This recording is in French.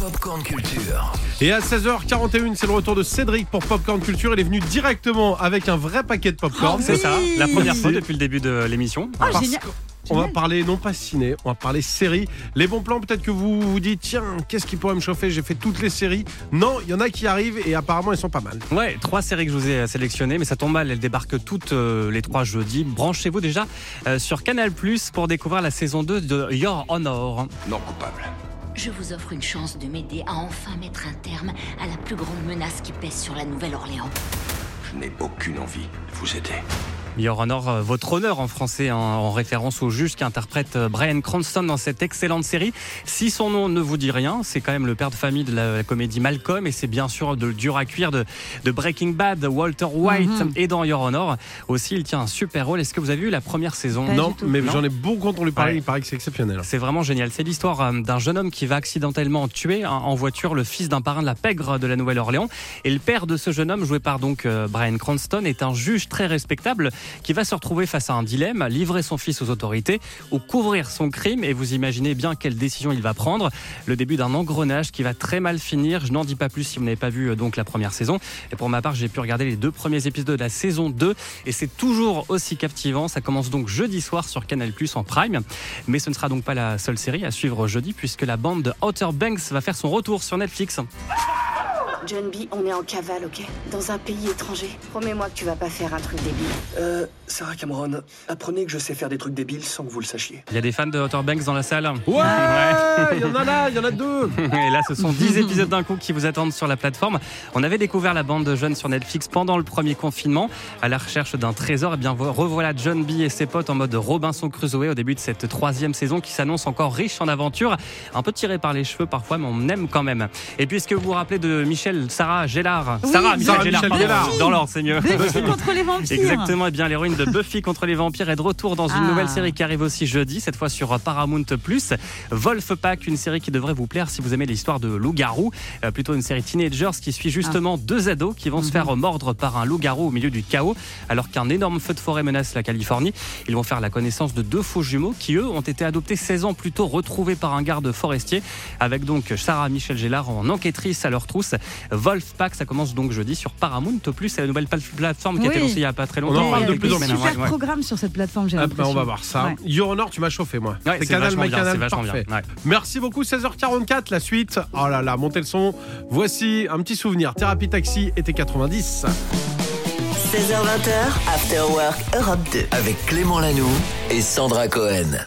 Popcorn Culture. Et à 16h41, c'est le retour de Cédric pour Popcorn Culture. Il est venu directement avec un vrai paquet de popcorn. C'est ça, la première fois depuis le début de l'émission. Ah. On va parler non pas ciné, on va parler série. Les bons plans, peut-être que vous vous dites, tiens, qu'est-ce qui pourrait me chauffer? J'ai fait toutes les séries. Non, il y en a qui arrivent et apparemment elles sont pas mal. Ouais, trois séries que je vous ai sélectionnées, mais ça tombe mal, elles débarquent toutes euh, les trois jeudis. Branchez-vous déjà euh, sur Canal Plus pour découvrir la saison 2 de Your Honor. Non coupable. Je vous offre une chance de m'aider à enfin mettre un terme à la plus grande menace qui pèse sur la Nouvelle-Orléans. Je n'ai aucune envie de vous aider. Your Honor, euh, votre honneur en français, hein, en référence au juge qu'interprète euh, Brian Cranston dans cette excellente série. Si son nom ne vous dit rien, c'est quand même le père de famille de la, la comédie Malcolm et c'est bien sûr de dur à cuire de, de Breaking Bad, Walter White et dans Your Honor aussi, il tient un super rôle. Est-ce que vous avez vu la première saison? Pas non, mais j'en ai beaucoup entendu parler. Ouais. Il paraît que c'est exceptionnel. C'est vraiment génial. C'est l'histoire euh, d'un jeune homme qui va accidentellement tuer hein, en voiture le fils d'un parrain de la pègre de la Nouvelle-Orléans. Et le père de ce jeune homme, joué par donc euh, Brian Cranston, est un juge très respectable qui va se retrouver face à un dilemme, livrer son fils aux autorités ou couvrir son crime. Et vous imaginez bien quelle décision il va prendre. Le début d'un engrenage qui va très mal finir. Je n'en dis pas plus si vous n'avez pas vu euh, donc la première saison. Et pour ma part, j'ai pu regarder les deux premiers épisodes de la saison 2 et c'est toujours aussi captivant. Ça commence donc jeudi soir sur Canal Plus en Prime. Mais ce ne sera donc pas la seule série à suivre jeudi puisque la bande de Outer Banks va faire son retour sur Netflix. John B, on est en cavale, ok Dans un pays étranger. Promets-moi que tu vas pas faire un truc débile. Euh, Sarah Cameron, apprenez que je sais faire des trucs débiles sans que vous le sachiez. Il y a des fans de Outer Banks dans la salle. Ouais, il y en a là, il y en a deux. Et là, ce sont 10 épisodes d'un coup qui vous attendent sur la plateforme. On avait découvert la bande de jeunes sur Netflix pendant le premier confinement, à la recherche d'un trésor. Et bien, revoilà John B et ses potes en mode Robinson Crusoe au début de cette troisième saison qui s'annonce encore riche en aventures. Un peu tiré par les cheveux parfois, mais on aime quand même. Et puisque vous vous rappelez de Michel, Sarah Gellard. Oui, Sarah, Michel Sarah Gellard, Michel pardon. Gellar. Dans l'ordre, c'est mieux. Buffy contre les vampires. Exactement, et bien l'héroïne de Buffy contre les vampires est de retour dans une Ah. nouvelle série qui arrive aussi jeudi, cette fois sur Paramount+. Wolfpack, une série qui devrait vous plaire si vous aimez l'histoire de loup-garou, Euh, plutôt une série teenagers qui suit justement deux ados qui vont se faire mordre par un loup-garou au milieu du chaos, alors qu'un énorme feu de forêt menace la Californie. Ils vont faire la connaissance de deux faux jumeaux qui, eux, ont été adoptés 16 ans plus tôt, retrouvés par un garde forestier, avec donc Sarah Michel Gellard en enquêtrice à leur trousse. Wolfpack, ça commence donc jeudi sur Paramount+, c'est la nouvelle pla- plateforme qui a été lancée il y a pas très On en longtemps. parle de plus en plus. Super ouais. programme sur cette plateforme, j'ai Ah, bah, on va voir ça. Ouais. Your Honor, tu m'as chauffé moi. Ouais, c'est Canal, vachement my bien, Canal, parfait. bien, ouais. Merci beaucoup, 16h44, la suite. Oh là là, montez le son. Voici un petit souvenir. Thérapie Taxi était 90. 16h20, After Work Europe 2. Avec Clément Lanoux et Sandra Cohen.